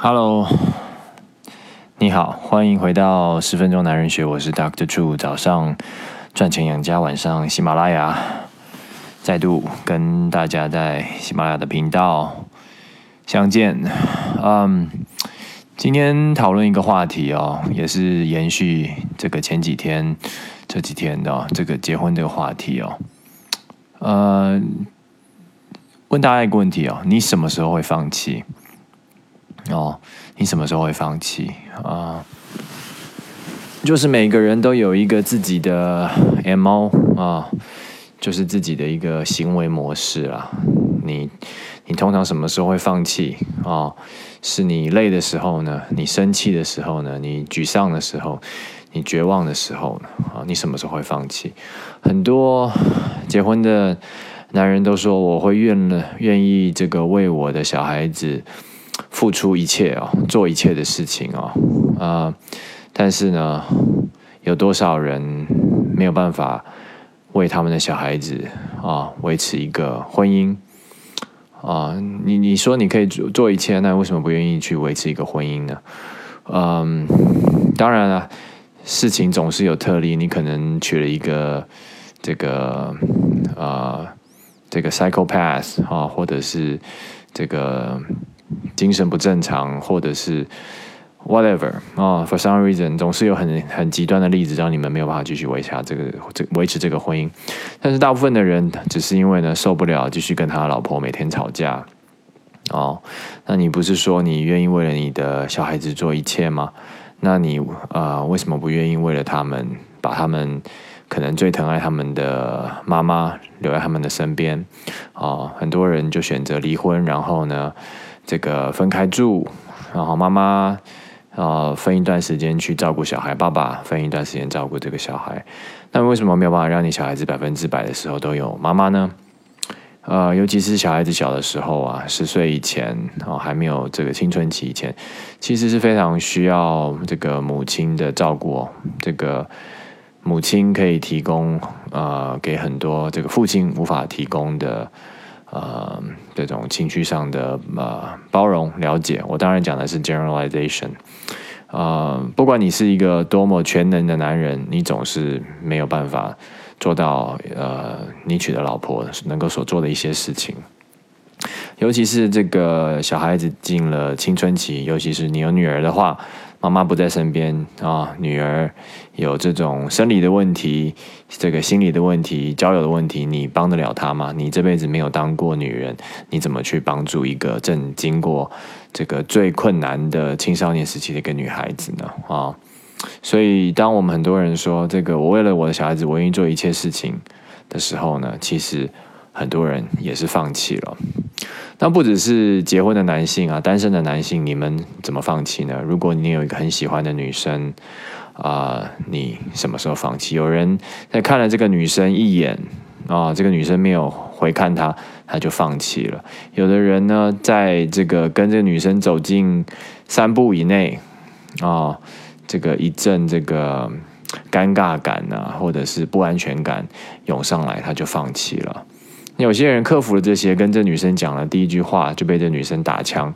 Hello，你好，欢迎回到十分钟男人学，我是 Doctor Chu。早上赚钱养家，晚上喜马拉雅，再度跟大家在喜马拉雅的频道相见。嗯，今天讨论一个话题哦，也是延续这个前几天这几天的这个结婚这个话题哦。呃，问大家一个问题哦，你什么时候会放弃？哦，你什么时候会放弃啊？就是每个人都有一个自己的 MO 啊，就是自己的一个行为模式啊。你你通常什么时候会放弃啊？是你累的时候呢？你生气的时候呢？你沮丧的时候？你绝望的时候呢？啊，你什么时候会放弃？很多结婚的男人都说，我会愿了愿意这个为我的小孩子。付出一切哦，做一切的事情哦，啊，但是呢，有多少人没有办法为他们的小孩子啊维持一个婚姻啊？你你说你可以做做一切，那为什么不愿意去维持一个婚姻呢？嗯，当然了，事情总是有特例，你可能娶了一个这个啊这个 psychopath 啊，或者是这个。精神不正常，或者是 whatever 啊，for some reason，总是有很很极端的例子，让你们没有办法继续维持这个这维持这个婚姻。但是大部分的人只是因为呢受不了，继续跟他老婆每天吵架。哦，那你不是说你愿意为了你的小孩子做一切吗？那你啊，为什么不愿意为了他们，把他们可能最疼爱他们的妈妈留在他们的身边？啊，很多人就选择离婚，然后呢？这个分开住，然后妈妈啊分一段时间去照顾小孩，爸爸分一段时间照顾这个小孩。那为什么没有办法让你小孩子百分之百的时候都有妈妈呢？呃，尤其是小孩子小的时候啊，十岁以前哦，还没有这个青春期以前，其实是非常需要这个母亲的照顾哦。这个母亲可以提供呃给很多这个父亲无法提供的。呃，这种情绪上的呃包容、了解，我当然讲的是 generalization。呃，不管你是一个多么全能的男人，你总是没有办法做到呃，你娶的老婆能够所做的一些事情。尤其是这个小孩子进了青春期，尤其是你有女儿的话。妈妈不在身边啊，女儿有这种生理的问题，这个心理的问题，交友的问题，你帮得了她吗？你这辈子没有当过女人，你怎么去帮助一个正经过这个最困难的青少年时期的一个女孩子呢？啊，所以当我们很多人说这个我为了我的小孩子，我愿意做一切事情的时候呢，其实很多人也是放弃了。那不只是结婚的男性啊，单身的男性，你们怎么放弃呢？如果你有一个很喜欢的女生啊，你什么时候放弃？有人在看了这个女生一眼啊，这个女生没有回看他，他就放弃了。有的人呢，在这个跟这个女生走进三步以内啊，这个一阵这个尴尬感啊，或者是不安全感涌上来，他就放弃了。有些人克服了这些，跟这女生讲了第一句话，就被这女生打枪，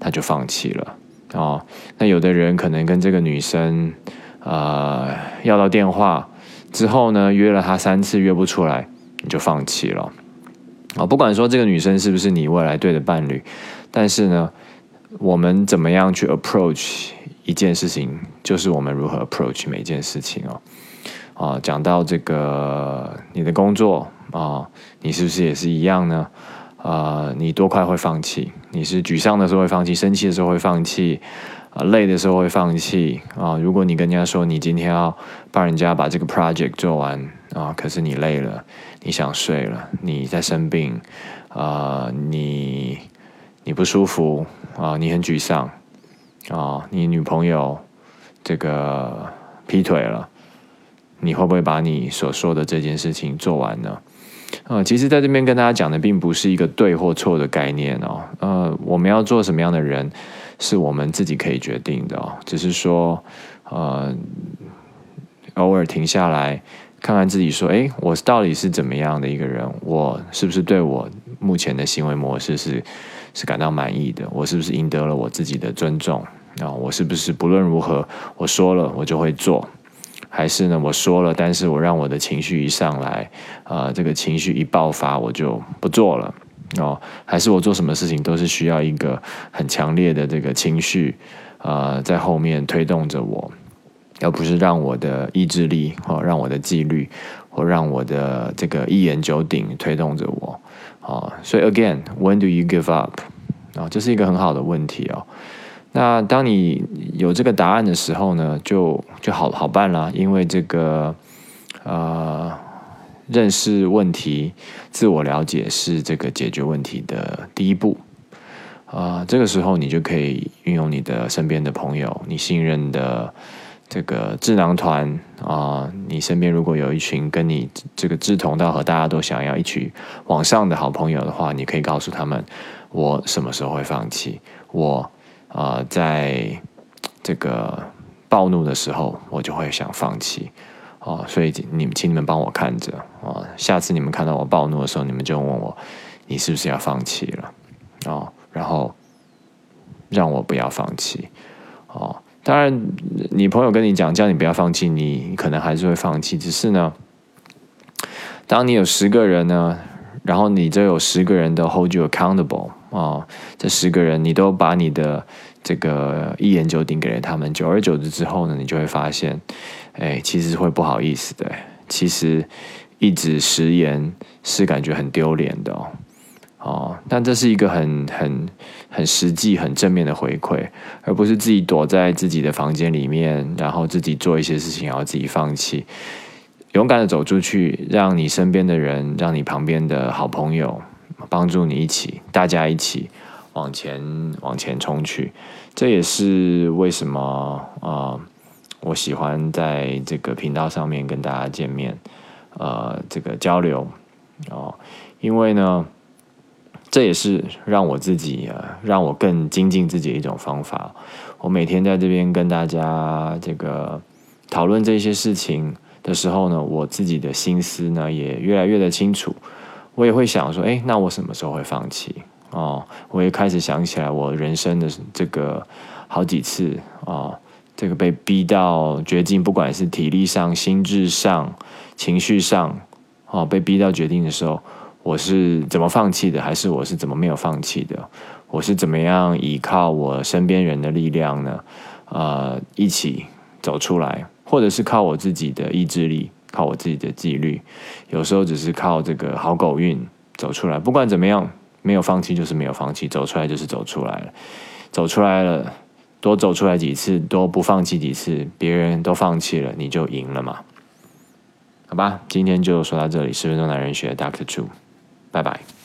他就放弃了哦。那有的人可能跟这个女生，呃，要到电话之后呢，约了她三次约不出来，你就放弃了啊。不管说这个女生是不是你未来对的伴侣，但是呢，我们怎么样去 approach 一件事情，就是我们如何 approach 每件事情哦。啊，讲到这个你的工作。啊，你是不是也是一样呢？啊，你多快会放弃？你是沮丧的时候会放弃，生气的时候会放弃，啊，累的时候会放弃啊。如果你跟人家说你今天要帮人家把这个 project 做完啊，可是你累了，你想睡了，你在生病啊，你你不舒服啊，你很沮丧啊，你女朋友这个劈腿了，你会不会把你所说的这件事情做完呢？呃，其实在这边跟大家讲的，并不是一个对或错的概念哦。呃，我们要做什么样的人，是我们自己可以决定的哦。只是说，呃，偶尔停下来看看自己，说，哎，我到底是怎么样的一个人？我是不是对我目前的行为模式是是感到满意的？我是不是赢得了我自己的尊重？啊，我是不是不论如何我说了我就会做？还是呢，我说了，但是我让我的情绪一上来，啊，这个情绪一爆发，我就不做了哦。还是我做什么事情都是需要一个很强烈的这个情绪，啊，在后面推动着我，而不是让我的意志力哦，让我的纪律或让我的这个一言九鼎推动着我，哦。所以，again，when do you give up？啊，这是一个很好的问题哦。那当你有这个答案的时候呢，就就好好办了，因为这个呃，认识问题、自我了解是这个解决问题的第一步啊。这个时候你就可以运用你的身边的朋友，你信任的这个智囊团啊，你身边如果有一群跟你这个志同道合、大家都想要一起往上的好朋友的话，你可以告诉他们，我什么时候会放弃，我。啊，在这个暴怒的时候，我就会想放弃哦，所以你们，请你们帮我看着啊，下次你们看到我暴怒的时候，你们就问我，你是不是要放弃了哦？然后让我不要放弃哦。当然，你朋友跟你讲叫你不要放弃，你可能还是会放弃。只是呢，当你有十个人呢，然后你这有十个人都 hold you accountable。哦，这十个人你都把你的这个一言九鼎给了他们，久而久之之后呢，你就会发现，哎，其实会不好意思的。其实一直食言是感觉很丢脸的哦。哦，但这是一个很很很实际、很正面的回馈，而不是自己躲在自己的房间里面，然后自己做一些事情，然后自己放弃。勇敢的走出去，让你身边的人，让你旁边的好朋友。帮助你一起，大家一起往前往前冲去，这也是为什么啊，我喜欢在这个频道上面跟大家见面，呃，这个交流哦，因为呢，这也是让我自己，让我更精进自己的一种方法。我每天在这边跟大家这个讨论这些事情的时候呢，我自己的心思呢也越来越的清楚。我也会想说，哎，那我什么时候会放弃？哦，我也开始想起来我人生的这个好几次哦，这个被逼到绝境，不管是体力上、心智上、情绪上，哦，被逼到决定的时候，我是怎么放弃的？还是我是怎么没有放弃的？我是怎么样依靠我身边人的力量呢？呃，一起走出来，或者是靠我自己的意志力？靠我自己的纪律，有时候只是靠这个好狗运走出来。不管怎么样，没有放弃就是没有放弃，走出来就是走出来了。走出来了，多走出来几次，多不放弃几次，别人都放弃了，你就赢了嘛？好吧，今天就说到这里。十分钟男人学，Doctor Two，拜拜。